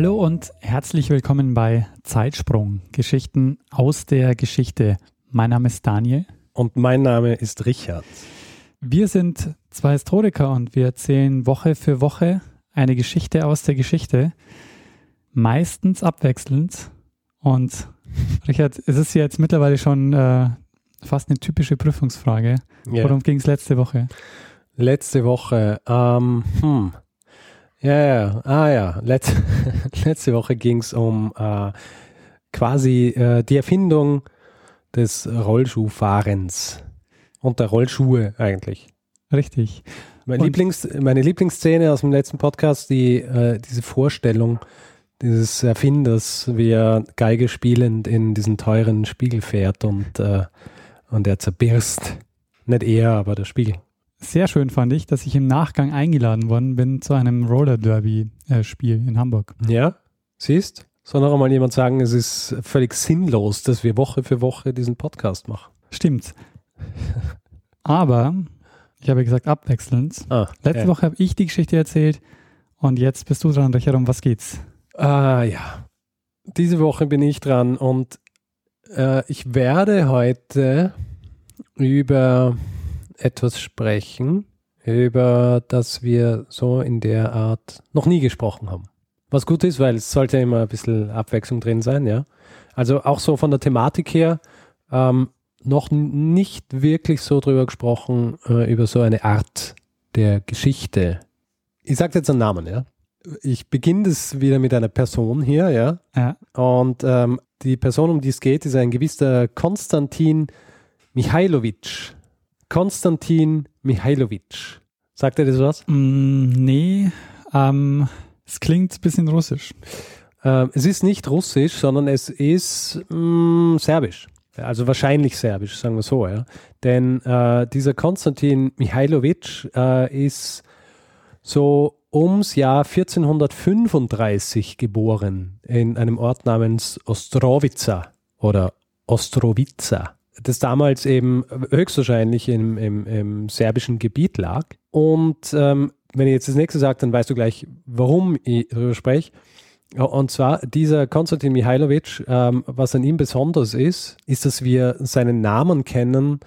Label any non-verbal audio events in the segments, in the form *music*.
Hallo und herzlich willkommen bei Zeitsprung, Geschichten aus der Geschichte. Mein Name ist Daniel. Und mein Name ist Richard. Wir sind zwei Historiker und wir erzählen Woche für Woche eine Geschichte aus der Geschichte, meistens abwechselnd. Und Richard, es ist ja jetzt mittlerweile schon äh, fast eine typische Prüfungsfrage. Ja. Worum ging es letzte Woche? Letzte Woche, ähm, hm. Ja, ja, ah ja, Letz *laughs* letzte Woche ging es um äh, quasi äh, die Erfindung des Rollschuhfahrens und der Rollschuhe eigentlich. Richtig. Mein Lieblings, meine Lieblingsszene aus dem letzten Podcast, die, äh, diese Vorstellung dieses Erfinders, wie er Geige spielend in diesen teuren Spiegel fährt und, äh, und er zerbirst. Nicht er, aber der Spiegel. Sehr schön fand ich, dass ich im Nachgang eingeladen worden bin zu einem Roller Derby-Spiel in Hamburg. Ja, siehst? Soll noch einmal jemand sagen, es ist völlig sinnlos, dass wir Woche für Woche diesen Podcast machen. Stimmt. *laughs* Aber ich habe gesagt abwechselnd. Ah, Letzte ja. Woche habe ich die Geschichte erzählt und jetzt bist du dran, Richard. Um was geht's? Ah ja, diese Woche bin ich dran und äh, ich werde heute über etwas sprechen, über das wir so in der Art noch nie gesprochen haben. Was gut ist, weil es sollte immer ein bisschen Abwechslung drin sein, ja. Also auch so von der Thematik her ähm, noch nicht wirklich so drüber gesprochen, äh, über so eine Art der Geschichte. Ich sage jetzt einen Namen, ja. Ich beginne das wieder mit einer Person hier, ja. Ja, Und ähm, die Person, um die es geht, ist ein gewisser Konstantin Michailowitsch. Konstantin Michailowitsch. Sagt er das was? mm, nee, ähm, es klingt ein bisschen russisch. Ähm, es ist nicht russisch, sondern es ist mh, serbisch. Also wahrscheinlich serbisch, sagen wir so. Ja. Denn äh, dieser Konstantin Michailowitsch äh, ist so ums Jahr 1435 geboren in einem Ort namens Ostrowica oder Ostrowica, das damals eben höchstwahrscheinlich im, im, im serbischen Gebiet lag. Und ähm, wenn ich jetzt das nächste sage, dann weißt du gleich, warum ich darüber spreche. Und zwar dieser Konstantin Mihailovic, ähm, was an ihm besonders ist, ist, dass wir seinen Namen kennen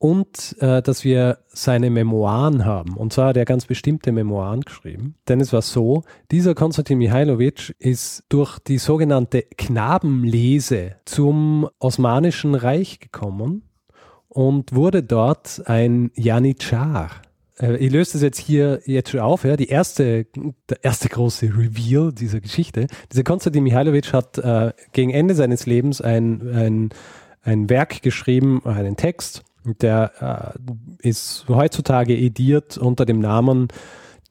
und äh, dass wir seine Memoiren haben. Und zwar hat er ganz bestimmte Memoiren geschrieben. Denn es war so, dieser Konstantin Mihailovic ist durch die sogenannte Knabenlese zum Osmanischen Reich gekommen und wurde dort ein Janitschar. Äh, Ich löse das jetzt hier jetzt schon auf. Ja. Die erste, der erste große Reveal dieser Geschichte. Dieser Konstantin Mihailovic hat äh, gegen Ende seines Lebens ein, ein, ein Werk geschrieben, einen Text, der äh, ist heutzutage ediert unter dem Namen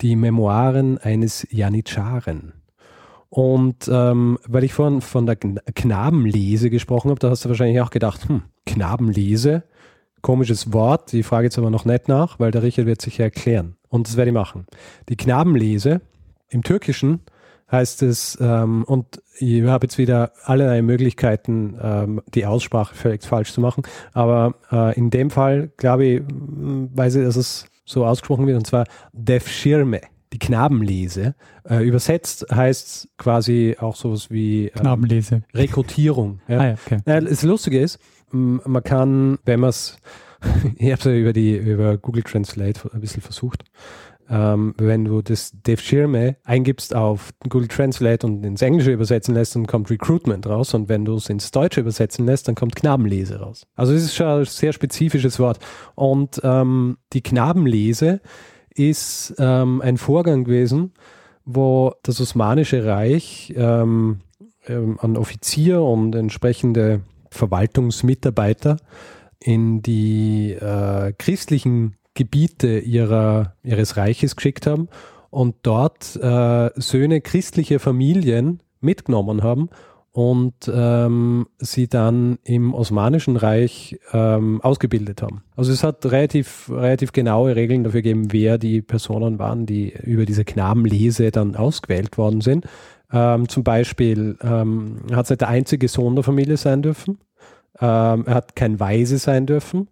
Die Memoiren eines Janitscharen. Und ähm, weil ich vorhin von der Knabenlese gesprochen habe, da hast du wahrscheinlich auch gedacht, hm, Knabenlese, komisches Wort, die frage jetzt aber noch nicht nach, weil der Richard wird sich erklären. Und das werde ich machen. Die Knabenlese im Türkischen heißt es, ähm, und ich habe jetzt wieder allerlei Möglichkeiten, ähm, die Aussprache völlig falsch zu machen, aber äh, in dem Fall, glaube ich, m, weiß ich, dass es so ausgesprochen wird, und zwar Defschirme, die Knabenlese. Äh, übersetzt heißt es quasi auch sowas wie ähm, Knabenlese. Rekrutierung. Ja. Ah ja, okay. Ja, das Lustige ist, m, man kann, wenn man es, *laughs* ich habe es ja über, die, über Google Translate ein bisschen versucht, ähm, wenn du das Dave Schirme eingibst auf Google Translate und ins Englische übersetzen lässt, dann kommt Recruitment raus und wenn du es ins Deutsche übersetzen lässt, dann kommt Knabenlese raus. Also es ist schon ein sehr spezifisches Wort. Und ähm, die Knabenlese ist ähm, ein Vorgang gewesen, wo das Osmanische Reich ähm, ähm, an Offizier und entsprechende Verwaltungsmitarbeiter in die äh, christlichen Gebiete ihrer, ihres Reiches geschickt haben und dort äh, Söhne christlicher Familien mitgenommen haben und ähm, sie dann im Osmanischen Reich ähm, ausgebildet haben. Also es hat relativ, relativ genaue Regeln dafür gegeben, wer die Personen waren, die über diese Knabenlese dann ausgewählt worden sind. Ähm, zum Beispiel ähm, hat es nicht der einzige Sohn der Familie sein dürfen. Ähm, er hat kein Weise sein dürfen.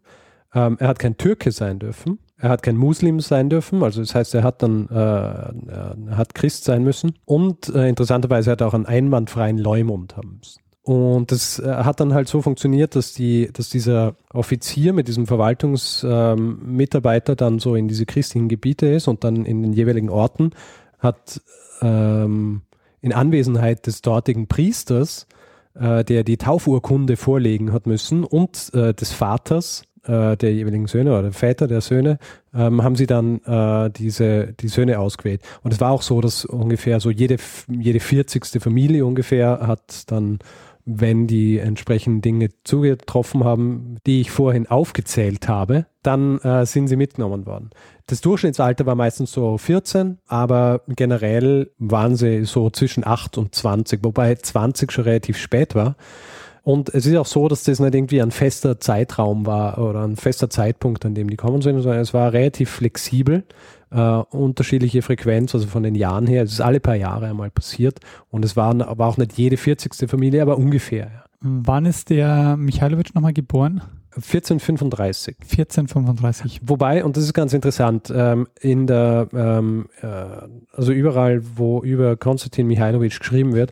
Ähm, er hat kein Türke sein dürfen. Er hat kein Muslim sein dürfen, also das heißt, er hat dann äh, er hat Christ sein müssen und äh, interessanterweise hat er auch einen einwandfreien Leumund haben müssen. Und das äh, hat dann halt so funktioniert, dass, die, dass dieser Offizier mit diesem Verwaltungsmitarbeiter ähm, dann so in diese christlichen Gebiete ist und dann in den jeweiligen Orten hat ähm, in Anwesenheit des dortigen Priesters, äh, der die Taufurkunde vorlegen hat müssen und äh, des Vaters, äh, der jeweiligen Söhne oder Väter der Söhne, ähm, haben sie dann äh, diese, die Söhne ausgewählt. Und es war auch so, dass ungefähr so jede, jede 40. Familie ungefähr hat dann wenn die entsprechenden Dinge zugetroffen haben, die ich vorhin aufgezählt habe, dann äh, sind sie mitgenommen worden. Das Durchschnittsalter war meistens so 14, aber generell waren sie so zwischen 8 und 20, wobei 20 schon relativ spät war. Und es ist auch so, dass das nicht irgendwie ein fester Zeitraum war oder ein fester Zeitpunkt, an dem die kommen sind, sondern es war relativ flexibel, äh, unterschiedliche Frequenz, also von den Jahren her. Es ist alle paar Jahre einmal passiert und es war, war auch nicht jede 40. Familie, aber ungefähr. Ja. Wann ist der Michailowitsch nochmal geboren? 1435. 1435. Wobei, und das ist ganz interessant, ähm, in der, ähm, äh, also überall, wo über Konstantin Michailowitsch geschrieben wird,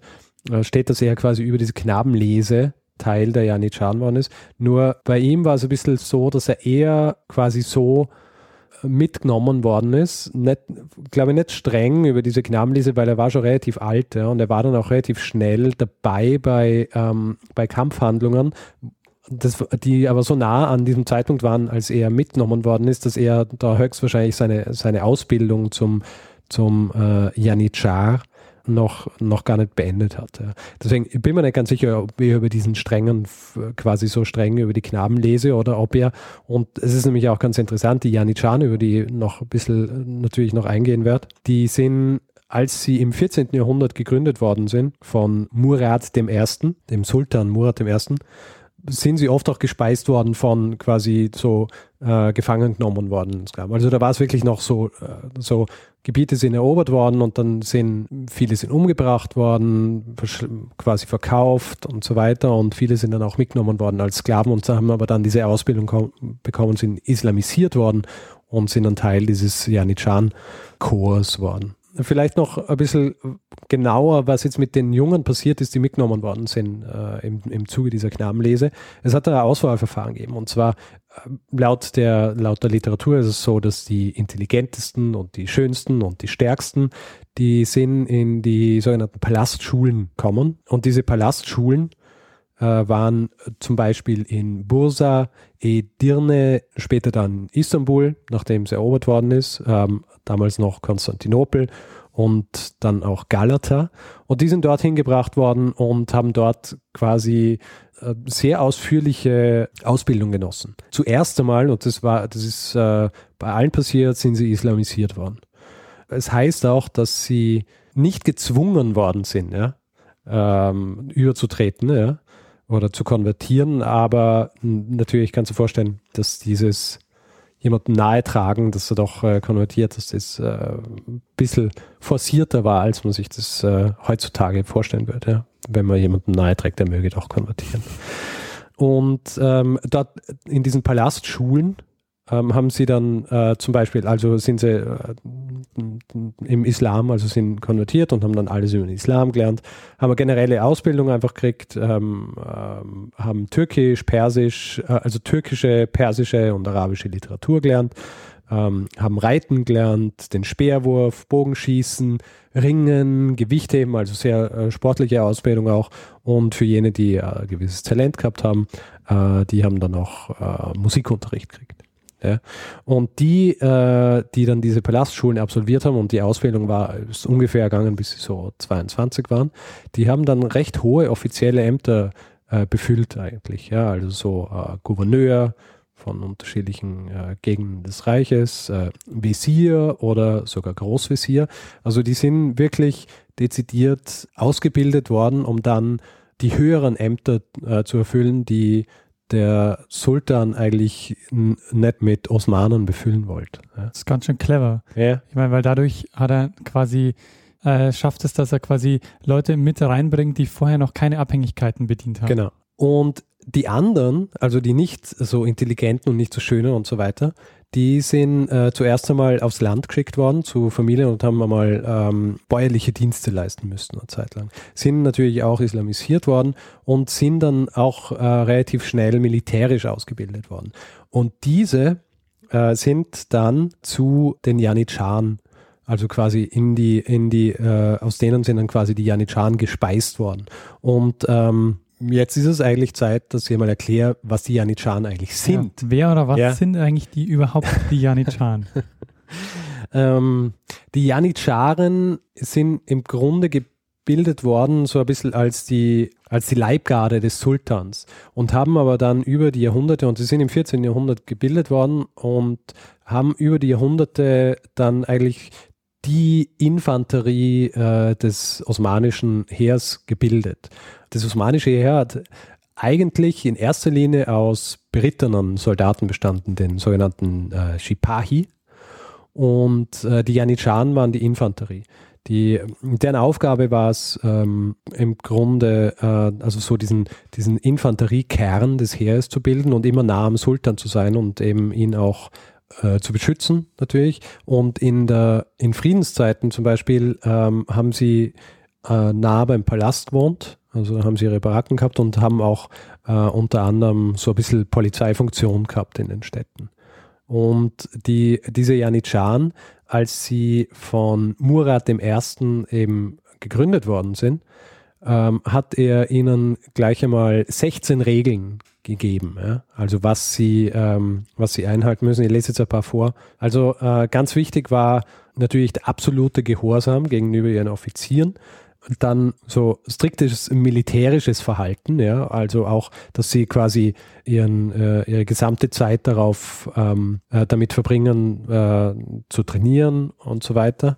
äh, steht, dass er quasi über diese Knabenlese Teil der Janitschan worden ist. Nur bei ihm war es ein bisschen so, dass er eher quasi so mitgenommen worden ist. Nicht, glaube ich, nicht streng über diese Knabenlese, weil er war schon relativ alt ja, und er war dann auch relativ schnell dabei bei, ähm, bei Kampfhandlungen, das, die aber so nah an diesem Zeitpunkt waren, als er mitgenommen worden ist, dass er da höchstwahrscheinlich seine, seine Ausbildung zum, zum äh, Janitschar noch, noch gar nicht beendet hat. Deswegen bin ich mir nicht ganz sicher, ob ich über diesen strengen, quasi so streng über die Knaben lese oder ob er, und es ist nämlich auch ganz interessant, die Janitschan, über die noch ein bisschen natürlich noch eingehen wird, die sind als sie im 14. Jahrhundert gegründet worden sind von Murad I., dem Sultan Murad I., sind sie oft auch gespeist worden von quasi so äh, gefangen genommen worden. Also da war es wirklich noch so, äh, so Gebiete sind erobert worden und dann sind viele sind umgebracht worden, quasi verkauft und so weiter und viele sind dann auch mitgenommen worden als Sklaven und haben aber dann diese Ausbildung bekommen, sind islamisiert worden und sind dann Teil dieses Janitschan-Chors worden. Vielleicht noch ein bisschen genauer, was jetzt mit den Jungen passiert ist, die mitgenommen worden sind äh, im, im Zuge dieser Knabenlese. Es hat da ein Auswahlverfahren gegeben. Und zwar äh, laut der, laut der Literatur ist es so, dass die intelligentesten und die schönsten und die stärksten, die sind in die sogenannten Palastschulen kommen. Und diese Palastschulen waren zum Beispiel in Bursa, Edirne, später dann Istanbul, nachdem es erobert worden ist, ähm, damals noch Konstantinopel und dann auch Galata. Und die sind dorthin gebracht worden und haben dort quasi äh, sehr ausführliche Ausbildung genossen. Zuerst einmal, und das war, das ist äh, bei allen passiert, sind sie islamisiert worden. Es heißt auch, dass sie nicht gezwungen worden sind, ja, ähm, überzutreten, ja, oder zu konvertieren, aber natürlich kannst du vorstellen, dass dieses jemandem nahe tragen, dass er doch äh, konvertiert, dass das äh, ein bisschen forcierter war, als man sich das äh, heutzutage vorstellen würde. Ja? Wenn man jemandem nahe trägt, der möge doch konvertieren. Und ähm, dort in diesen Palastschulen ähm, haben sie dann äh, zum Beispiel, also sind sie äh, im Islam, also sind konvertiert und haben dann alles über den Islam gelernt, haben eine generelle Ausbildung einfach gekriegt, ähm, ähm, haben Türkisch, Persisch, äh, also türkische, persische und arabische Literatur gelernt, ähm, haben Reiten gelernt, den Speerwurf, Bogenschießen, Ringen, Gewichtheben, also sehr äh, sportliche Ausbildung auch. Und für jene, die äh, gewisses Talent gehabt haben, äh, die haben dann auch äh, Musikunterricht gekriegt. Ja. Und die, äh, die dann diese Palastschulen absolviert haben und die Ausbildung war ist ungefähr gegangen, bis sie so 22 waren, die haben dann recht hohe offizielle Ämter äh, befüllt eigentlich. Ja. Also so äh, Gouverneur von unterschiedlichen äh, Gegenden des Reiches, äh, Visier oder sogar Großvisier. Also die sind wirklich dezidiert ausgebildet worden, um dann die höheren Ämter äh, zu erfüllen, die der Sultan eigentlich nicht mit Osmanen befüllen wollte. Ja. Das ist ganz schön clever. Ja. Ich meine, weil dadurch hat er quasi äh, schafft es, dass er quasi Leute mit reinbringt, die vorher noch keine Abhängigkeiten bedient haben. Genau. Und die anderen, also die nicht so intelligenten und nicht so schönen und so weiter, die sind äh, zuerst einmal aufs Land geschickt worden zu Familien und haben einmal ähm, bäuerliche Dienste leisten müssen eine Zeit lang. Sind natürlich auch islamisiert worden und sind dann auch äh, relativ schnell militärisch ausgebildet worden. Und diese äh, sind dann zu den Janitscharen also quasi in die, in die, äh, aus denen sind dann quasi die Janitscharen gespeist worden. Und ähm, jetzt ist es eigentlich Zeit, dass ich mal erkläre, was die Janitscharen eigentlich sind. Ja, wer oder was ja. sind eigentlich die überhaupt die Janitscharen? *laughs* ähm, die Janitscharen sind im Grunde gebildet worden, so ein bisschen als die, als die Leibgarde des Sultans und haben aber dann über die Jahrhunderte, und sie sind im 14. Jahrhundert gebildet worden und haben über die Jahrhunderte dann eigentlich die Infanterie äh, des osmanischen Heers gebildet. Das osmanische Heer hat eigentlich in erster Linie aus berittenen Soldaten bestanden, den sogenannten äh, Shipahi. Und äh, die Janitscharen waren die Infanterie. Die, deren Aufgabe war es ähm, im Grunde, äh, also so diesen, diesen Infanteriekern des Heeres zu bilden und immer nah am Sultan zu sein und eben ihn auch äh, zu beschützen natürlich. Und in, der, in Friedenszeiten zum Beispiel ähm, haben sie äh, nah beim Palast gewohnt, also haben sie ihre Baracken gehabt und haben auch äh, unter anderem so ein bisschen Polizeifunktion gehabt in den Städten. Und die, diese Janitscharen, als sie von Murat I. eben gegründet worden sind, ähm, hat er ihnen gleich einmal 16 Regeln gegeben. Ja? Also was sie, ähm, was sie einhalten müssen. Ich lese jetzt ein paar vor. Also äh, ganz wichtig war natürlich der absolute Gehorsam gegenüber ihren Offizieren. Dann so striktes militärisches Verhalten, ja, also auch, dass sie quasi ihren, äh, ihre gesamte Zeit darauf ähm, äh, damit verbringen, äh, zu trainieren und so weiter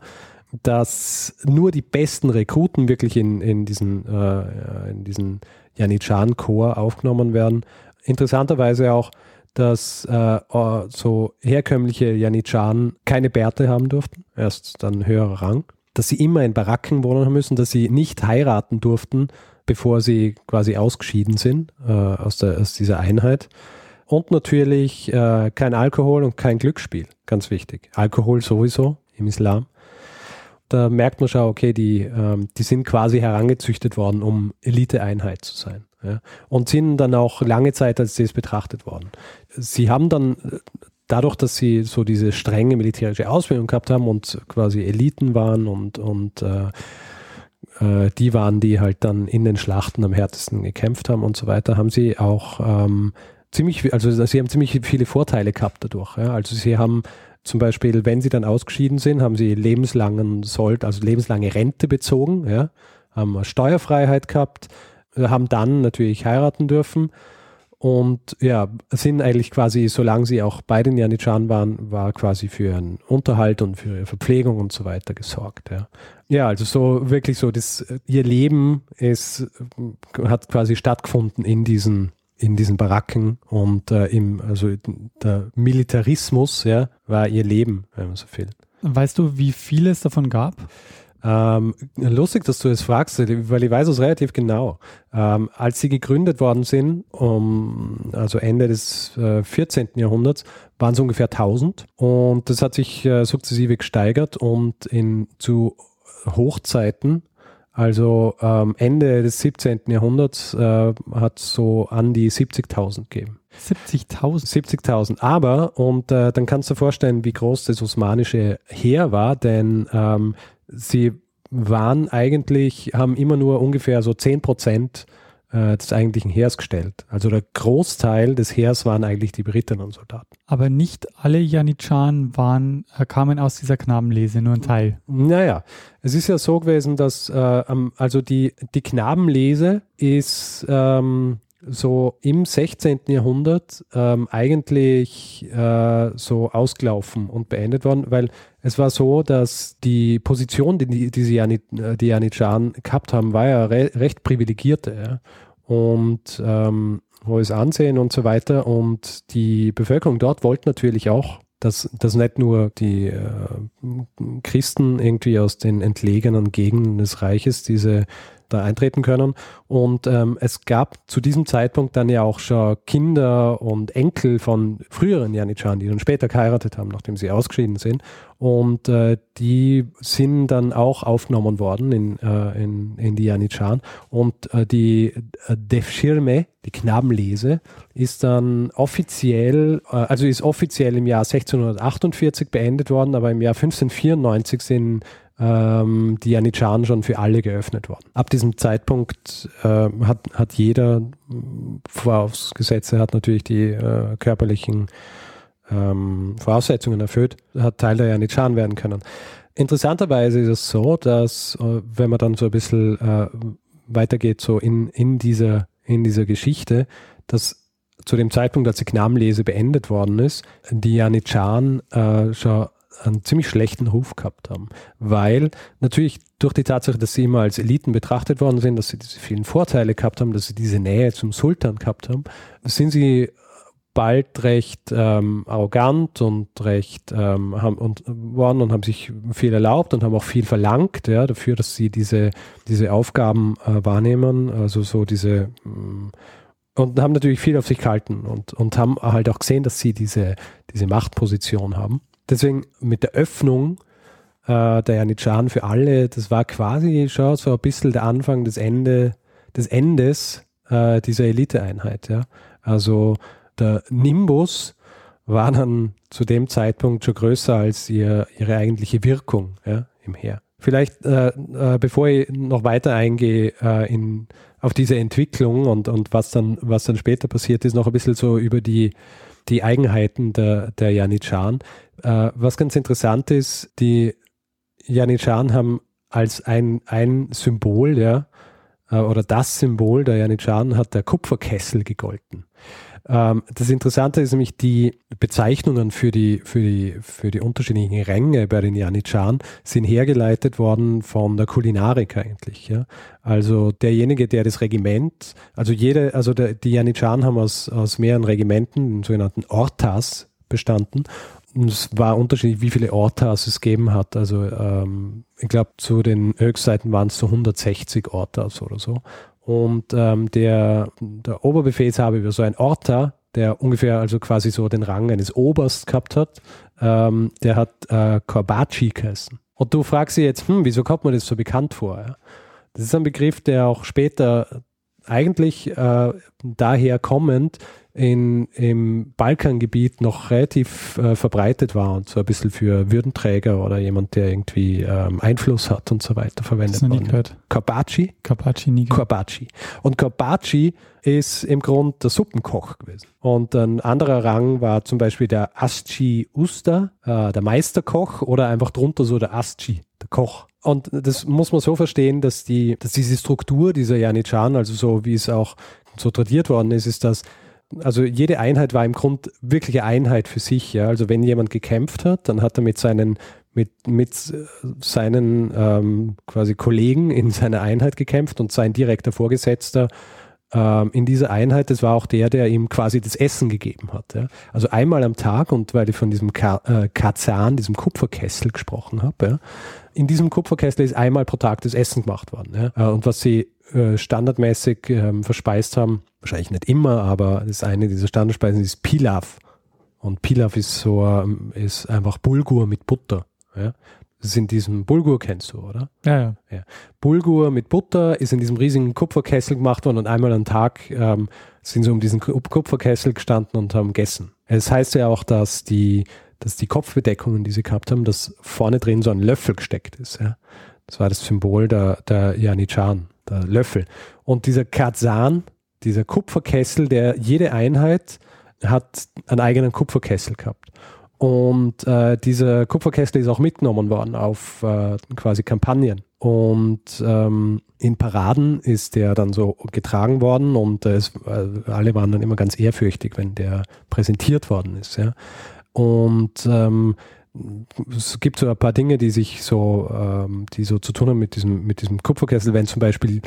dass nur die besten Rekruten wirklich in, in diesen, äh, in diesen Janitschan-Chor aufgenommen werden. Interessanterweise auch, dass äh, so herkömmliche Janitscharen keine Bärte haben durften, erst dann höherer Rang, dass sie immer in Baracken wohnen müssen, dass sie nicht heiraten durften, bevor sie quasi ausgeschieden sind äh, aus, der, aus dieser Einheit. Und natürlich äh, kein Alkohol und kein Glücksspiel, ganz wichtig. Alkohol sowieso im Islam da merkt man schon, okay, die, ähm, die sind quasi herangezüchtet worden, um Eliteeinheit zu sein. Ja? Und sind dann auch lange Zeit als das betrachtet worden. Sie haben dann äh, dadurch, dass sie so diese strenge militärische Ausbildung gehabt haben und quasi Eliten waren und, und äh, äh, die waren, die halt dann in den Schlachten am härtesten gekämpft haben und so weiter, haben sie auch ähm, ziemlich, also sie haben ziemlich viele Vorteile gehabt dadurch. Ja? Also sie haben zum Beispiel, wenn sie dann ausgeschieden sind, haben sie lebenslangen Sold, also lebenslange Rente bezogen, ja, haben Steuerfreiheit gehabt, haben dann natürlich heiraten dürfen und ja, sind eigentlich quasi, solange sie auch bei den Janitscharen waren, war quasi für ihren Unterhalt und für ihre Verpflegung und so weiter gesorgt. Ja, ja also so wirklich so, das, ihr Leben ist, hat quasi stattgefunden in diesen in diesen Baracken und äh, im, also der Militarismus ja, war ihr Leben, wenn man so will. Weißt du, wie viel es davon gab? Ähm, lustig, dass du es fragst, weil ich weiß es relativ genau. Ähm, als sie gegründet worden sind, um, also Ende des äh, 14. Jahrhunderts, waren es ungefähr 1000 und das hat sich äh, sukzessive gesteigert und in, zu Hochzeiten also ähm, Ende des 17. Jahrhunderts äh, hat so an die 70.000 gegeben. 70.000? 70.000. Aber, und äh, dann kannst du dir vorstellen, wie groß das osmanische Heer war, denn ähm, sie waren eigentlich, haben immer nur ungefähr so 10 Prozent äh, des eigentlichen Heers gestellt. Also der Großteil des Heers waren eigentlich die berittenen Soldaten. Aber nicht alle Janitscharen waren, äh, kamen aus dieser Knabenlese, nur ein Teil. Naja, es ist ja so gewesen, dass äh, also die, die Knabenlese ist ähm, so im 16. Jahrhundert ähm, eigentlich äh, so ausgelaufen und beendet worden, weil es war so, dass die Position, die diese Janit, die Janitscharen gehabt haben, war ja re recht privilegierte. Ja? Und ähm, hohes Ansehen und so weiter. Und die Bevölkerung dort wollte natürlich auch, dass, dass nicht nur die äh, Christen irgendwie aus den entlegenen Gegenden des Reiches diese da eintreten können. Und ähm, es gab zu diesem Zeitpunkt dann ja auch schon Kinder und Enkel von früheren Janitscharen, die dann später geheiratet haben, nachdem sie ausgeschieden sind. Und äh, die sind dann auch aufgenommen worden in, äh, in, in die Janitscharen. Und äh, die äh, Defschirme, die Knabenlese, ist dann offiziell, äh, also ist offiziell im Jahr 1648 beendet worden, aber im Jahr 1594 sind ähm, die Janitscharen schon für alle geöffnet worden. Ab diesem Zeitpunkt äh, hat, hat jeder Vorausgesetze, hat natürlich die äh, körperlichen ähm, Voraussetzungen erfüllt, hat Teil der Janitscharen werden können. Interessanterweise ist es so, dass äh, wenn man dann so ein bisschen äh, weitergeht, so in, in, dieser, in dieser Geschichte, dass zu dem Zeitpunkt, als die Knabenlese beendet worden ist, die Janitscharen äh, schon einen ziemlich schlechten Ruf gehabt haben. Weil natürlich durch die Tatsache, dass sie immer als Eliten betrachtet worden sind, dass sie diese vielen Vorteile gehabt haben, dass sie diese Nähe zum Sultan gehabt haben, sind sie bald recht ähm, arrogant und recht ähm, haben und worden und haben sich viel erlaubt und haben auch viel verlangt, ja, dafür, dass sie diese, diese Aufgaben äh, wahrnehmen, also so diese mm, und haben natürlich viel auf sich gehalten und, und haben halt auch gesehen, dass sie diese, diese Machtposition haben deswegen mit der Öffnung äh, der Janitscharen für alle, das war quasi schon so ein bisschen der Anfang des, Ende, des Endes äh, dieser Eliteeinheit. Ja? Also der Nimbus war dann zu dem Zeitpunkt schon größer als ihr, ihre eigentliche Wirkung ja, im Heer. Vielleicht, äh, äh, bevor ich noch weiter eingehe äh, in, auf diese Entwicklung und, und was, dann, was dann später passiert ist, noch ein bisschen so über die, die Eigenheiten der, der Janitscharen. Äh, was ganz interessant ist, die Janitscharen haben als ein, ein Symbol, ja, äh, oder das Symbol der Janitscharen hat der Kupferkessel gegolten. Ähm, das Interessante ist nämlich die Bezeichnungen für die, für die, für die unterschiedlichen Ränge bei den Janitscharen sind hergeleitet worden von der Kulinarik eigentlich. Ja? Also derjenige, der das Regiment, also jede, also der, die Janitscharen haben aus, aus mehreren Regimenten, sogenannten Ortas, bestanden es war unterschiedlich, wie viele Ortas es gegeben hat. Also ähm, ich glaube, zu den Höchstseiten waren es so 160 Ortas oder so. Und ähm, der, der Oberbefehlshaber über so ein Orta, der ungefähr also quasi so den Rang eines Oberst gehabt hat, ähm, der hat äh, Korbachi geheißen. Und du fragst dich jetzt, hm, wieso kommt mir das so bekannt vor? Ja? Das ist ein Begriff, der auch später eigentlich äh, daher kommend in, im Balkangebiet noch relativ äh, verbreitet war und so ein bisschen für Würdenträger oder jemand, der irgendwie ähm, Einfluss hat und so weiter verwendet gehört. Carpacci? Carpacci nie. Carpacci. Und Carpacci ist im Grunde der Suppenkoch gewesen. Und ein anderer Rang war zum Beispiel der Asci Usta, äh, der Meisterkoch oder einfach drunter so der Asci, der Koch. Und das muss man so verstehen, dass die, dass diese Struktur dieser Janitscharen, also so wie es auch so tradiert worden ist, ist, dass also jede Einheit war im Grund wirkliche Einheit für sich. Ja? Also wenn jemand gekämpft hat, dann hat er mit seinen mit, mit seinen ähm, quasi Kollegen in seiner Einheit gekämpft und sein direkter Vorgesetzter ähm, in dieser Einheit, das war auch der, der ihm quasi das Essen gegeben hat. Ja? Also einmal am Tag und weil ich von diesem Ka äh, Kazan, diesem Kupferkessel gesprochen habe, ja? in diesem Kupferkessel ist einmal pro Tag das Essen gemacht worden. Ja? Äh, und was sie äh, standardmäßig ähm, verspeist haben, wahrscheinlich nicht immer, aber das ist eine dieser Standardspeisen ist Pilaf. Und Pilaf ist so, ähm, ist einfach Bulgur mit Butter. Ja? Das ist in diesem Bulgur kennst du, oder? Ja, ja, ja. Bulgur mit Butter ist in diesem riesigen Kupferkessel gemacht worden und einmal am Tag ähm, sind sie um diesen Kupferkessel gestanden und haben gegessen. Es heißt ja auch, dass die, dass die Kopfbedeckungen, die sie gehabt haben, dass vorne drin so ein Löffel gesteckt ist. Ja? Das war das Symbol der, der Janitscharen, der Löffel. Und dieser Kazan, dieser Kupferkessel, der jede Einheit hat einen eigenen Kupferkessel gehabt. Und äh, dieser Kupferkessel ist auch mitgenommen worden auf äh, quasi Kampagnen. Und ähm, in Paraden ist der dann so getragen worden und äh, es, äh, alle waren dann immer ganz ehrfürchtig, wenn der präsentiert worden ist. Ja. Und ähm, es gibt so ein paar Dinge, die sich so, ähm, die so zu tun haben mit diesem, mit diesem Kupferkessel, wenn zum Beispiel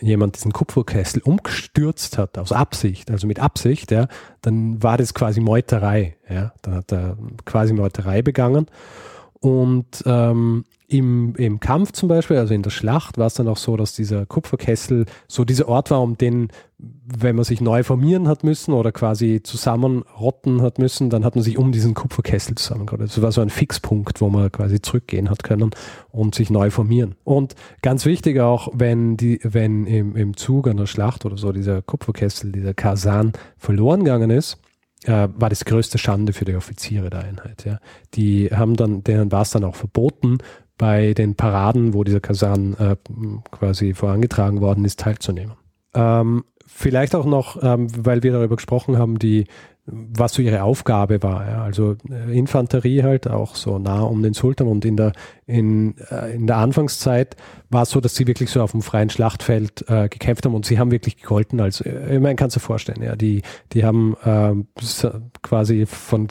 jemand diesen Kupferkessel umgestürzt hat, aus Absicht, also mit Absicht, ja, dann war das quasi Meuterei. Ja, dann hat er quasi Meuterei begangen. Und ähm, im, Im Kampf zum Beispiel, also in der Schlacht, war es dann auch so, dass dieser Kupferkessel so dieser Ort war, um den, wenn man sich neu formieren hat müssen oder quasi zusammenrotten hat müssen, dann hat man sich um diesen Kupferkessel zusammengerottet. Das war so ein Fixpunkt, wo man quasi zurückgehen hat können und sich neu formieren. Und ganz wichtig auch, wenn die, wenn im, im Zug an der Schlacht oder so dieser Kupferkessel, dieser Kasan verloren gegangen ist, äh, war das größte Schande für die Offiziere der Einheit. Ja. Die haben dann, denen war es dann auch verboten, bei den Paraden, wo dieser Kasan äh, quasi vorangetragen worden ist, teilzunehmen. Ähm, vielleicht auch noch, ähm, weil wir darüber gesprochen haben, die, was so ihre Aufgabe war. Ja? Also äh, Infanterie halt auch so nah um den Sultan und in der, in, äh, in der Anfangszeit war es so, dass sie wirklich so auf dem freien Schlachtfeld äh, gekämpft haben und sie haben wirklich gegolten. Also äh, ich meine, kannst du dir vorstellen, ja, die, die haben äh, quasi von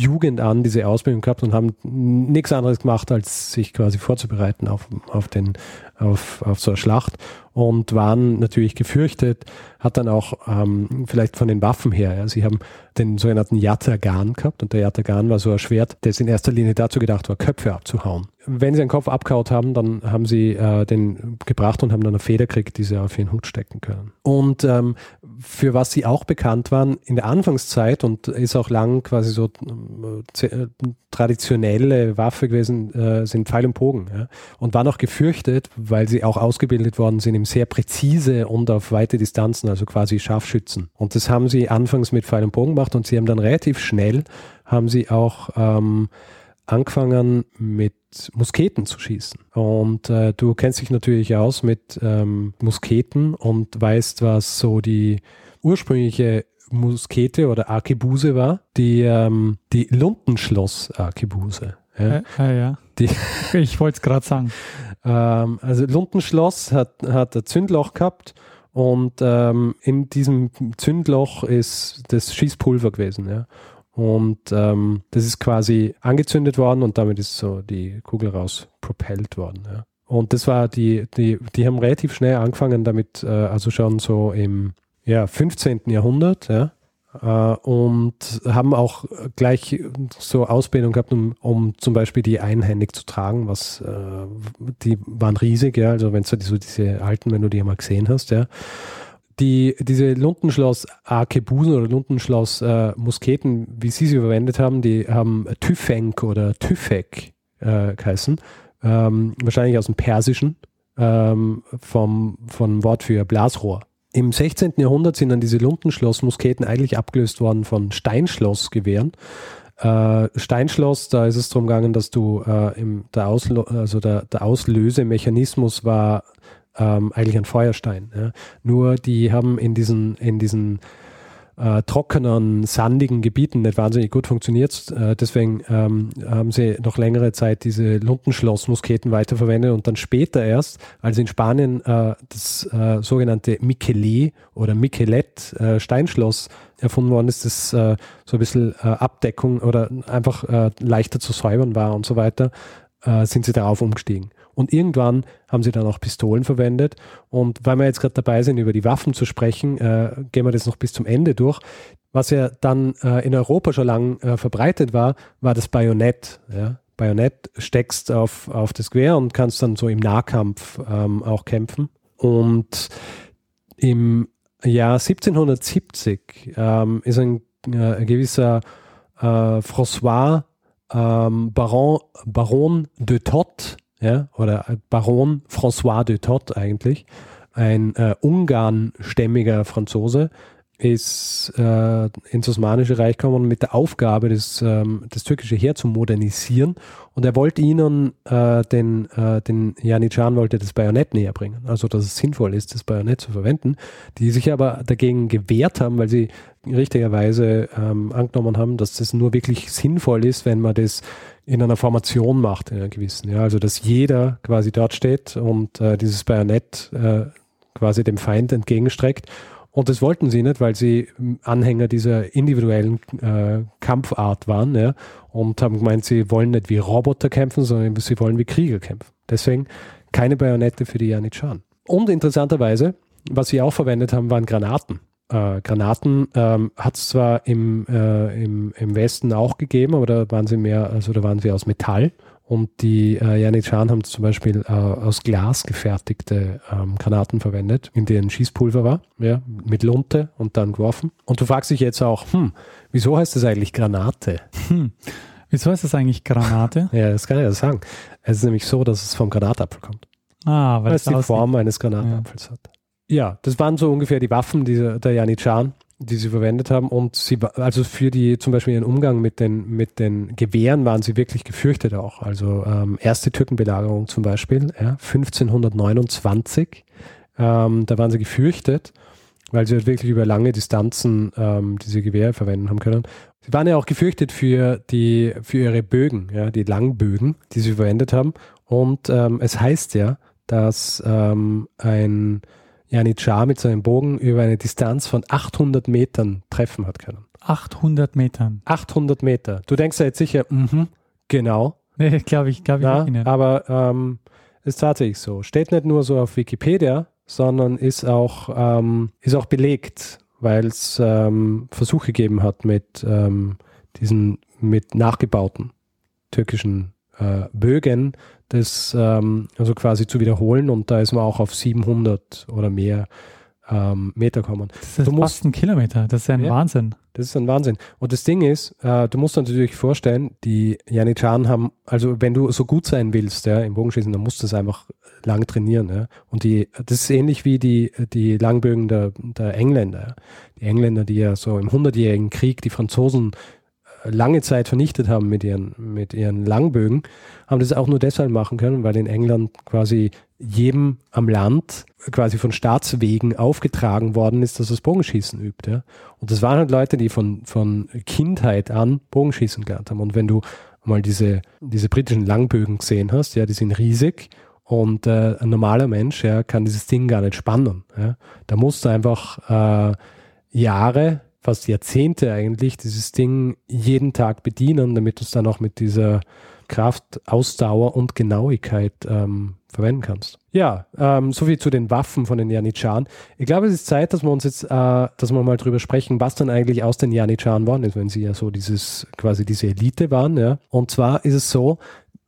Jugend an diese Ausbildung gehabt und haben nichts anderes gemacht, als sich quasi vorzubereiten auf, auf, den, auf, auf so eine Schlacht und waren natürlich gefürchtet, hat dann auch ähm, vielleicht von den Waffen her, ja, sie haben den sogenannten Yatagan gehabt und der Yatagan war so ein Schwert, das in erster Linie dazu gedacht war, Köpfe abzuhauen. Wenn sie einen Kopf abgehaut haben, dann haben sie äh, den gebracht und haben dann eine Feder gekriegt, die sie auf ihren Hut stecken können. Und ähm, für was sie auch bekannt waren in der Anfangszeit und ist auch lang quasi so äh, traditionelle Waffe gewesen, äh, sind Pfeil und Bogen. Ja? Und waren auch gefürchtet, weil sie auch ausgebildet worden sind im sehr präzise und auf weite Distanzen, also quasi Scharfschützen. Und das haben sie anfangs mit Pfeil und Bogen gemacht und sie haben dann relativ schnell, haben sie auch ähm, angefangen mit Musketen zu schießen. Und äh, du kennst dich natürlich aus mit ähm, Musketen und weißt, was so die ursprüngliche Muskete oder Arkebuse war, die, ähm, die Lundenschloss-Arkebuse. Ja. Äh, äh, ja. Die, *laughs* ich wollte es gerade sagen. ähm, also Lundenschloss hat, hat ein Zündloch gehabt und ähm, in diesem Zündloch ist das Schießpulver gewesen. Ja. Und ähm, das ist quasi angezündet worden und damit ist so die Kugel raus propellt worden. Ja. Und das war die, die, die haben relativ schnell angefangen damit, äh, also schon so im ja, 15. Jahrhundert, ja, äh, und haben auch gleich so Ausbildung gehabt, um, um zum Beispiel die einhändig zu tragen, was äh, die waren riesig, ja, also wenn du so diese alten, wenn du die mal gesehen hast, ja. Die, diese Lundenschloss Arkebusen oder Lundenschloss äh, Musketen, wie sie sie verwendet haben, die haben Tüfenk oder Tüfek äh, geheißen. Ähm, wahrscheinlich aus dem Persischen, ähm, vom, vom Wort für Blasrohr. Im 16. Jahrhundert sind dann diese Lundenschloss-Musketen eigentlich abgelöst worden von Steinschloss-Gewehren. Äh, Steinschloss, da ist es darum gegangen, dass du äh, im, der, Auslo also der, der Auslösemechanismus war ähm, eigentlich ein Feuerstein. Ja. Nur die haben in diesen, in diesen äh, trockenen, sandigen Gebieten nicht wahnsinnig gut funktioniert. Äh, deswegen ähm, haben sie noch längere Zeit diese Lundenschloss-Musketen weiterverwendet und dann später erst, als in Spanien äh, das äh, sogenannte Michelet oder Michelet äh, Steinschloss erfunden worden ist, das äh, so ein bisschen Abdeckung oder einfach leichter zu säubern war und so weiter, sind sie darauf umgestiegen. Und irgendwann haben sie dann auch Pistolen verwendet. Und weil wir jetzt gerade dabei sind, über die Waffen zu sprechen, äh, gehen wir das noch bis zum Ende durch. Was ja dann äh, in Europa schon lang äh, verbreitet war, war das Bajonett. Ja? Bajonett steckst auf, auf das Gewehr und kannst dann so im Nahkampf ähm, auch kämpfen. Und im Jahr 1770 ähm, ist ein, äh, ein gewisser äh, François ähm, Baron, Baron de Todt ja, oder Baron François de Todt eigentlich, ein äh, Ungarnstämmiger Franzose, ist äh, ins Osmanische Reich gekommen mit der Aufgabe, das, ähm, das türkische Heer zu modernisieren. Und er wollte ihnen, äh, den, äh, den Janitschan wollte das Bajonett näher bringen. Also, dass es sinnvoll ist, das Bajonett zu verwenden. Die sich aber dagegen gewehrt haben, weil sie richtigerweise ähm, angenommen haben, dass das nur wirklich sinnvoll ist, wenn man das in einer Formation macht, in einer gewissen. Ja, also dass jeder quasi dort steht und äh, dieses Bajonett äh, quasi dem Feind entgegenstreckt Und das wollten sie nicht, weil sie Anhänger dieser individuellen äh, Kampfart waren ja, und haben gemeint, sie wollen nicht wie Roboter kämpfen, sondern sie wollen wie Krieger kämpfen. Deswegen keine Bayonette für die Janitscharen. Und interessanterweise, was sie auch verwendet haben, waren Granaten. Äh, Granaten ähm, hat es zwar im, äh, im, im Westen auch gegeben, aber da waren sie mehr, also da waren sie aus Metall. Und die äh, Janitscharen haben zum Beispiel äh, aus Glas gefertigte ähm, Granaten verwendet, in denen Schießpulver war, ja, mit Lunte und dann geworfen. Und du fragst dich jetzt auch, hm, wieso heißt das eigentlich Granate? Hm. Wieso heißt das eigentlich Granate? *laughs* ja, das kann ich ja sagen. Es ist nämlich so, dass es vom Granatapfel kommt. Ah, weil, weil es die Form eines Granatapfels ja. hat. Ja, das waren so ungefähr die Waffen dieser, der Janitscharen die sie verwendet haben. Und sie, also für die, zum Beispiel ihren Umgang mit den, mit den Gewehren waren sie wirklich gefürchtet auch. Also ähm, erste Türkenbelagerung zum Beispiel, ja, 1529, ähm, da waren sie gefürchtet, weil sie halt wirklich über lange Distanzen ähm, diese Gewehre verwenden haben können. Sie waren ja auch gefürchtet für die, für ihre Bögen, ja, die Langbögen, die sie verwendet haben. Und ähm, es heißt ja, dass ähm, ein Janitschar mit seinem Bogen über eine Distanz von 800 Metern treffen hat können. 800 Metern. 800 Meter. Du denkst ja jetzt sicher, mhm, genau. Nee, glaube ich, glaube ich ja, nicht. Aber ähm, ist tatsächlich so. Steht nicht nur so auf Wikipedia, sondern ist auch, ähm, ist auch belegt, weil es ähm, Versuche gegeben hat mit ähm, diesen, mit nachgebauten türkischen äh, Bögen, das ähm, also quasi zu wiederholen und da ist man auch auf 700 oder mehr ähm, Meter kommen. Das ist du musst, fast ein Kilometer, das ist ein ja, Wahnsinn. Das ist ein Wahnsinn. Und das Ding ist, äh, du musst natürlich vorstellen, die Janitscharen haben, also wenn du so gut sein willst ja, im Bogenschießen, dann musst du es einfach lang trainieren. Ja. Und die, das ist ähnlich wie die, die Langbögen der, der Engländer. Die Engländer, die ja so im Hundertjährigen Krieg die Franzosen lange Zeit vernichtet haben mit ihren, mit ihren Langbögen, haben das auch nur deshalb machen können, weil in England quasi jedem am Land quasi von Staatswegen aufgetragen worden ist, dass es Bogenschießen übt. Ja? Und das waren halt Leute, die von, von Kindheit an Bogenschießen gelernt haben. Und wenn du mal diese, diese britischen Langbögen gesehen hast, ja, die sind riesig und äh, ein normaler Mensch ja, kann dieses Ding gar nicht spannen. Ja? Da musst du einfach äh, Jahre fast Jahrzehnte eigentlich dieses Ding jeden Tag bedienen, damit du es dann auch mit dieser Kraft, Ausdauer und Genauigkeit ähm, verwenden kannst. Ja, ähm, soviel zu den Waffen von den Janitscharen. Ich glaube, es ist Zeit, dass wir uns jetzt, äh, dass wir mal drüber sprechen, was dann eigentlich aus den Janitscharen worden ist, wenn sie ja so dieses, quasi diese Elite waren, ja. Und zwar ist es so,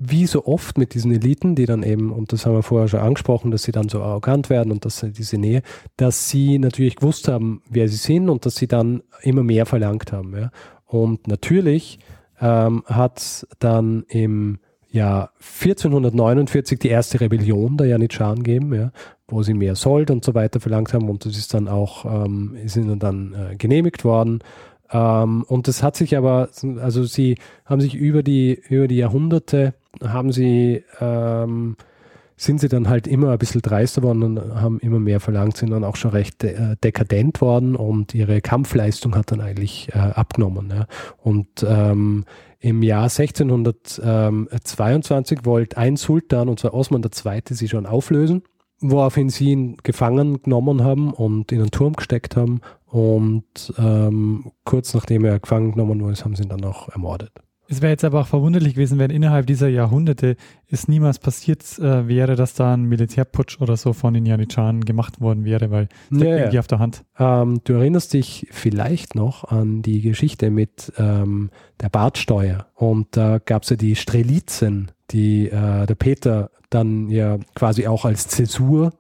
wie so oft mit diesen Eliten, die dann eben, und das haben wir vorher schon angesprochen, dass sie dann so arrogant werden und dass sie diese Nähe, dass sie natürlich gewusst haben, wer sie sind und dass sie dann immer mehr verlangt haben. Ja. Und natürlich ähm, hat dann im Jahr 1449 die erste Rebellion der Janitscharen gegeben, ja, wo sie mehr Sold und so weiter verlangt haben und das ist dann auch, ähm, ist ihnen dann äh, genehmigt worden ähm, und das hat sich aber, also sie haben sich über die, über die Jahrhunderte, haben sie, ähm, sind sie dann halt immer ein bisschen dreister worden und haben immer mehr verlangt, sind dann auch schon recht äh, dekadent worden und ihre Kampfleistung hat dann eigentlich äh, abgenommen. Ja. Und ähm, im Jahr 1622 wollte ein Sultan, und zwar Osman II., sie schon auflösen woraufhin sie ihn gefangen genommen haben und in einen Turm gesteckt haben. Und ähm, kurz nachdem er gefangen genommen wurde, haben sie ihn dann auch ermordet. Es wäre jetzt aber auch verwunderlich gewesen, wenn innerhalb dieser Jahrhunderte es niemals passiert äh, wäre, dass da ein Militärputsch oder so von den Janitscharen gemacht worden wäre, weil es ja, irgendwie auf der Hand. Ähm, du erinnerst dich vielleicht noch an die Geschichte mit ähm, der Bartsteuer. Und da äh, gab es ja die Strelitzen, die äh, der Peter dann ja quasi auch als Zäsur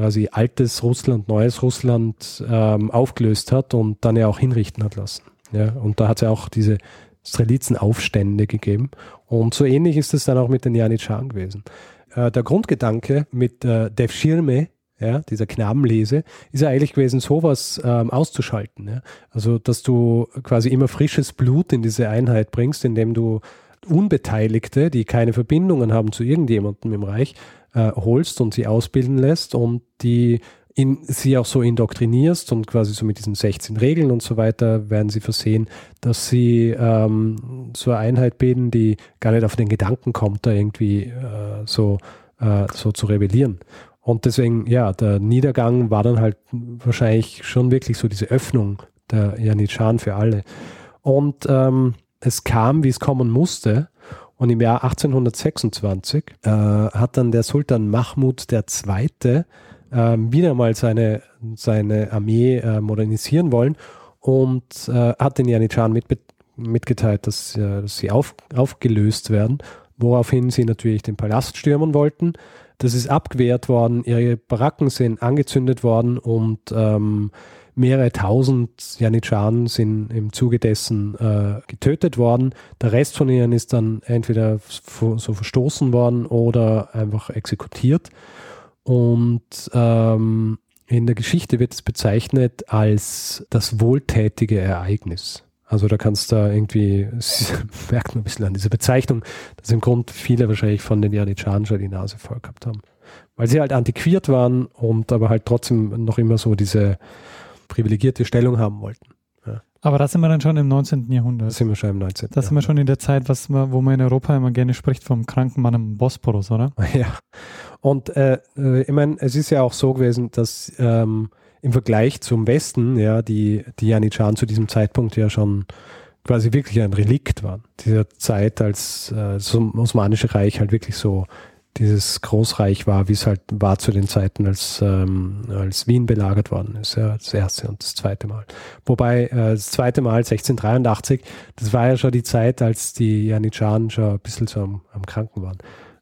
quasi altes Russland, neues Russland ähm, aufgelöst hat und dann ja auch hinrichten hat lassen. Ja, und da hat es ja auch diese Strelitzen-Aufstände gegeben. Und so ähnlich ist es dann auch mit den Janitscharen gewesen. Äh, der Grundgedanke mit äh, Dev Schirme, ja, dieser Knabenlese, ist ja eigentlich gewesen, sowas ähm, auszuschalten. Ja? Also, dass du quasi immer frisches Blut in diese Einheit bringst, indem du Unbeteiligte, die keine Verbindungen haben zu irgendjemandem im Reich, äh, holst und sie ausbilden lässt und die in, sie auch so indoktrinierst und quasi so mit diesen 16 Regeln und so weiter werden sie versehen, dass sie ähm, eine Einheit bilden, die gar nicht auf den Gedanken kommt, da irgendwie äh, so, äh, so zu rebellieren. Und deswegen, ja, der Niedergang war dann halt wahrscheinlich schon wirklich so diese Öffnung der Janitscharen für alle. Und ähm, es kam, wie es kommen musste. Und im Jahr 1826 äh, hat dann der Sultan Mahmud II. Äh, wieder mal seine, seine Armee äh, modernisieren wollen und äh, hat den Janitscharen mit, mitgeteilt, dass, äh, dass sie auf, aufgelöst werden, woraufhin sie natürlich den Palast stürmen wollten. Das ist abgewehrt worden, ihre Baracken sind angezündet worden und ähm, mehrere tausend Janitscharen sind im Zuge dessen äh, getötet worden. Der Rest von ihnen ist dann entweder so verstoßen worden oder einfach exekutiert. Und ähm, in der Geschichte wird es bezeichnet als das wohltätige Ereignis. Also da kannst du irgendwie, *laughs* merkt man ein bisschen an dieser Bezeichnung, dass im Grunde viele wahrscheinlich von den Janitscharen schon die Nase voll gehabt haben. Weil sie halt antiquiert waren und aber halt trotzdem noch immer so diese privilegierte Stellung haben wollten. Ja. Aber da sind wir dann schon im 19. Jahrhundert. Da sind wir schon im 19. Da sind wir schon in der Zeit, was man, wo man in Europa immer gerne spricht vom kranken Mann am Bosporus, oder? *laughs* Ja. Und äh, äh, ich meine, es ist ja auch so gewesen, dass ähm, im Vergleich zum Westen, ja, die, die Janitscharen zu diesem Zeitpunkt ja schon quasi wirklich ein Relikt waren. Dieser Zeit, als äh, das Osmanische Reich halt wirklich so dieses Großreich war, wie es halt war zu den Zeiten, als, ähm, als Wien belagert worden ist, ja, das erste und das zweite Mal. Wobei äh, das zweite Mal, 1683, das war ja schon die Zeit, als die Janitscharen schon ein bisschen so am, am Kranken waren.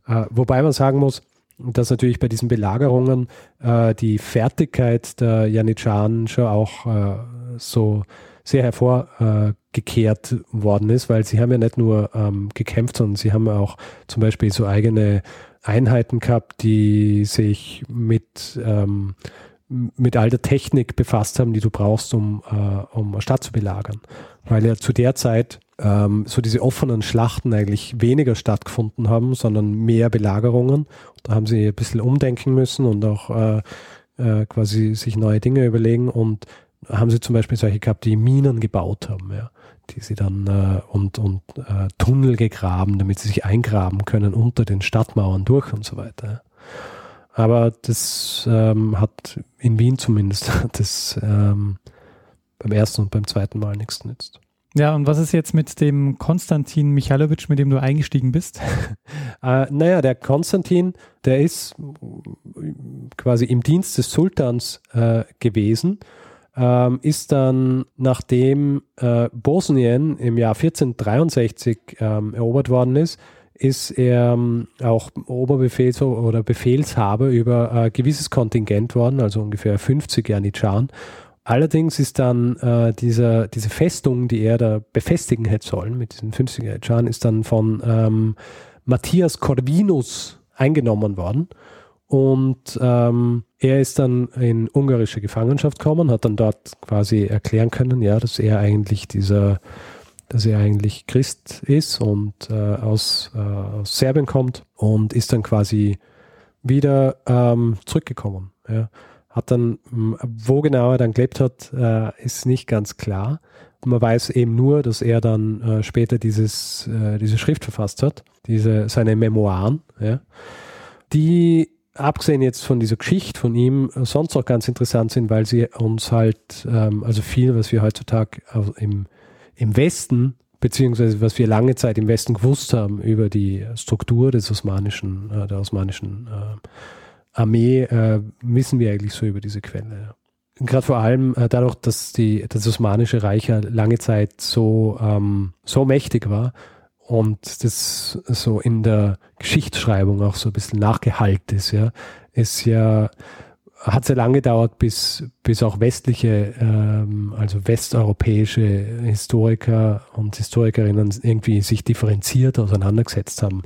Äh, wobei man sagen muss, dass natürlich bei diesen Belagerungen äh, die Fertigkeit der Janitscharen schon auch äh, so sehr hervorgekehrt worden ist, weil sie haben ja nicht nur ähm, gekämpft, sondern sie haben auch zum Beispiel so eigene Einheiten gehabt, die sich mit, ähm, mit all der Technik befasst haben, die du brauchst, um, äh, um eine Stadt zu belagern. Weil ja zu der Zeit ähm, so diese offenen Schlachten eigentlich weniger stattgefunden haben, sondern mehr Belagerungen. Da haben sie ein bisschen umdenken müssen und auch äh, äh, quasi sich neue Dinge überlegen und haben sie zum Beispiel solche gehabt, die Minen gebaut haben. Ja die sie dann äh, und, und äh, Tunnel gegraben, damit sie sich eingraben können unter den Stadtmauern durch und so weiter. Aber das ähm, hat in Wien zumindest *laughs* das ähm, beim ersten und beim zweiten Mal nichts genützt. Ja, und was ist jetzt mit dem Konstantin Michalowitsch, mit dem du eingestiegen bist? *laughs* äh, naja, der Konstantin, der ist quasi im Dienst des Sultans äh, gewesen ähm, ist dann, nachdem äh, Bosnien im Jahr 1463 ähm, erobert worden ist, ist er ähm, auch Oberbefehls- oder Befehlshaber über ein äh, gewisses Kontingent worden, also ungefähr 50 Janitscharen. Allerdings ist dann äh, diese, diese Festung, die er da befestigen hätte sollen mit diesen 50 Janitscharen, ist dann von ähm, Matthias Corvinus eingenommen worden. Und ähm, er ist dann in ungarische Gefangenschaft gekommen, hat dann dort quasi erklären können, ja, dass er eigentlich dieser, dass er eigentlich Christ ist und äh, aus, äh, aus Serbien kommt und ist dann quasi wieder ähm, zurückgekommen. Ja. Hat dann, wo genau er dann gelebt hat, äh, ist nicht ganz klar. man weiß eben nur, dass er dann äh, später dieses, äh, diese Schrift verfasst hat, diese, seine Memoiren, ja, die abgesehen jetzt von dieser Geschichte von ihm, äh, sonst auch ganz interessant sind, weil sie uns halt, ähm, also viel, was wir heutzutage im, im Westen, beziehungsweise was wir lange Zeit im Westen gewusst haben über die Struktur des osmanischen, äh, der osmanischen äh, Armee, äh, wissen wir eigentlich so über diese Quelle. Gerade vor allem äh, dadurch, dass die, das Osmanische Reich ja lange Zeit so, ähm, so mächtig war, und das so in der Geschichtsschreibung auch so ein bisschen nachgehalten ist, ja, ist ja, hat sehr lange gedauert, bis, bis auch westliche, ähm, also westeuropäische Historiker und Historikerinnen irgendwie sich differenziert auseinandergesetzt haben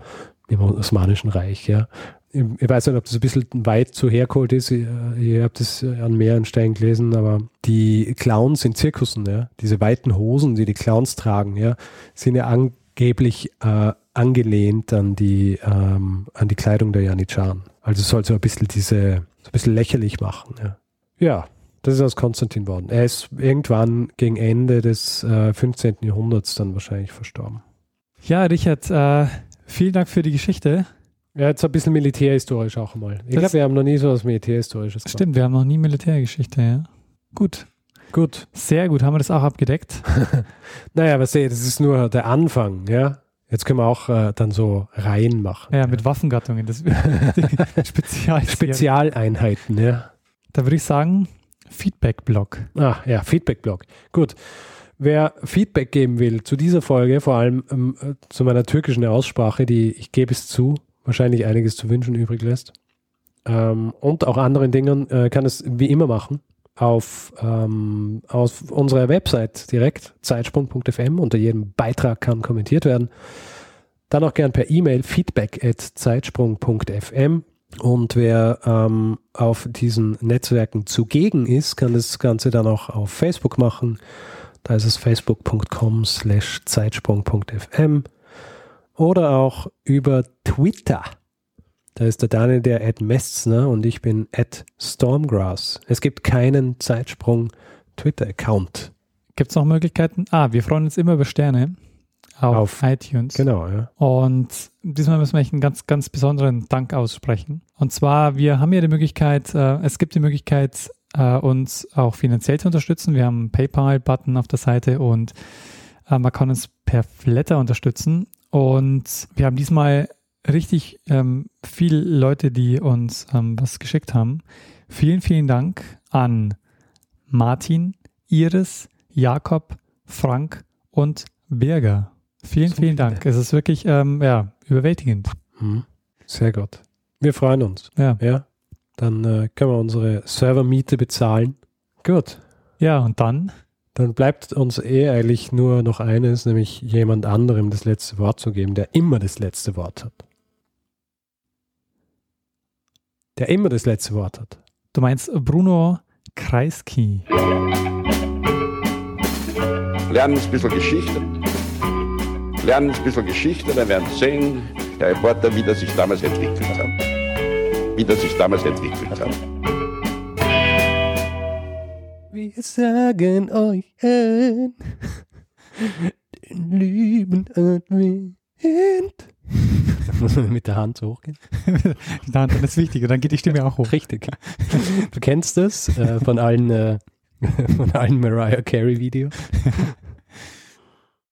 im Osmanischen Reich, ja. Ich weiß nicht, ob das ein bisschen weit zu hergeholt ist. Ihr habt es an mehreren Stellen gelesen, aber die Clowns in Zirkussen, ja, diese weiten Hosen, die die Clowns tragen, ja, sind ja angeblich äh, angelehnt an die, ähm, an die Kleidung der Janitscharen. Also soll so ein bisschen diese, so ein bisschen lächerlich machen. Ja, ja das ist aus Konstantin worden. Er ist irgendwann gegen Ende des äh, 15. Jahrhunderts dann wahrscheinlich verstorben. Ja, Richard, äh, vielen Dank für die Geschichte. Ja, jetzt ein bisschen militärhistorisch auch mal. Ich glaube, wir haben noch nie so was Militärhistorisches gemacht. Stimmt, wir haben noch nie Militärgeschichte, ja. Gut, Gut. sehr gut, haben wir das auch abgedeckt. *laughs* Naja, was sehe, das ist nur der Anfang, ja. Jetzt können wir auch äh, dann so Reihen machen. Ja, mit Waffengattungen, das *laughs* Spezial. Spezialeinheiten, ja. Da würde ich sagen, Feedback-Blog. Ah, ja, Feedback-Blog. Gut. Wer Feedback geben will zu dieser Folge, vor allem ähm, äh, zu meiner türkischen Aussprache, die, ich gebe es zu, wahrscheinlich einiges zu wünschen übrig lässt, ähm, und auch anderen Dingen, äh, kann es wie immer machen auf, ähm, auf unserer Website direkt, zeitsprung.fm. Unter jedem Beitrag kann kommentiert werden. Dann auch gern per E-Mail feedback at zeitsprung.fm. Und wer ähm, auf diesen Netzwerken zugegen ist, kann das Ganze dann auch auf Facebook machen. Da ist es facebook.com slash zeitsprung.fm oder auch über Twitter. Da ist der Daniel der Ed Messner und ich bin Ed Stormgrass. Es gibt keinen Zeitsprung Twitter-Account. Gibt es noch Möglichkeiten? Ah, wir freuen uns immer über Sterne auf, Auf- iTunes. Genau, ja. Und diesmal müssen wir echt einen ganz, ganz besonderen Dank aussprechen. Und zwar, wir haben ja die Möglichkeit, äh, es gibt die Möglichkeit, äh, uns auch finanziell zu unterstützen. Wir haben einen PayPal-Button auf der Seite und äh, man kann uns per Flatter unterstützen. Und wir haben diesmal richtig ähm, viele Leute, die uns ähm, was geschickt haben. Vielen, vielen Dank an Martin, Iris, Jakob, Frank und Berger. Vielen, So vielen viele. Dank. Es ist wirklich ähm, ja, überwältigend. Hm. Sehr gut. Wir freuen uns. Ja. Ja. Dann äh, können wir unsere Servermiete bezahlen. Gut. ja, und dann, Dann bleibt uns eh eigentlich nur noch eines, nämlich jemand anderem das letzte Wort zu geben, der immer das letzte Wort hat. Der immer das letzte Wort hat. du meinst Bruno Kreisky. Lernen ein bisschen Geschichte. Lernen ein bisschen Geschichte, dann werden Sie sehen, der Reporter, wie das sich damals entwickelt hat. Wie das sich damals entwickelt hat. Wir sagen euch an, *laughs* den lieben Advent. *laughs* Muss man mit der Hand so hochgehen? *laughs* Dann, dann ist wichtig, und dann geht die Stimme auch hoch. Richtig. Du kennst das äh, von allen, äh, *laughs* von allen Mariah Carey Videos.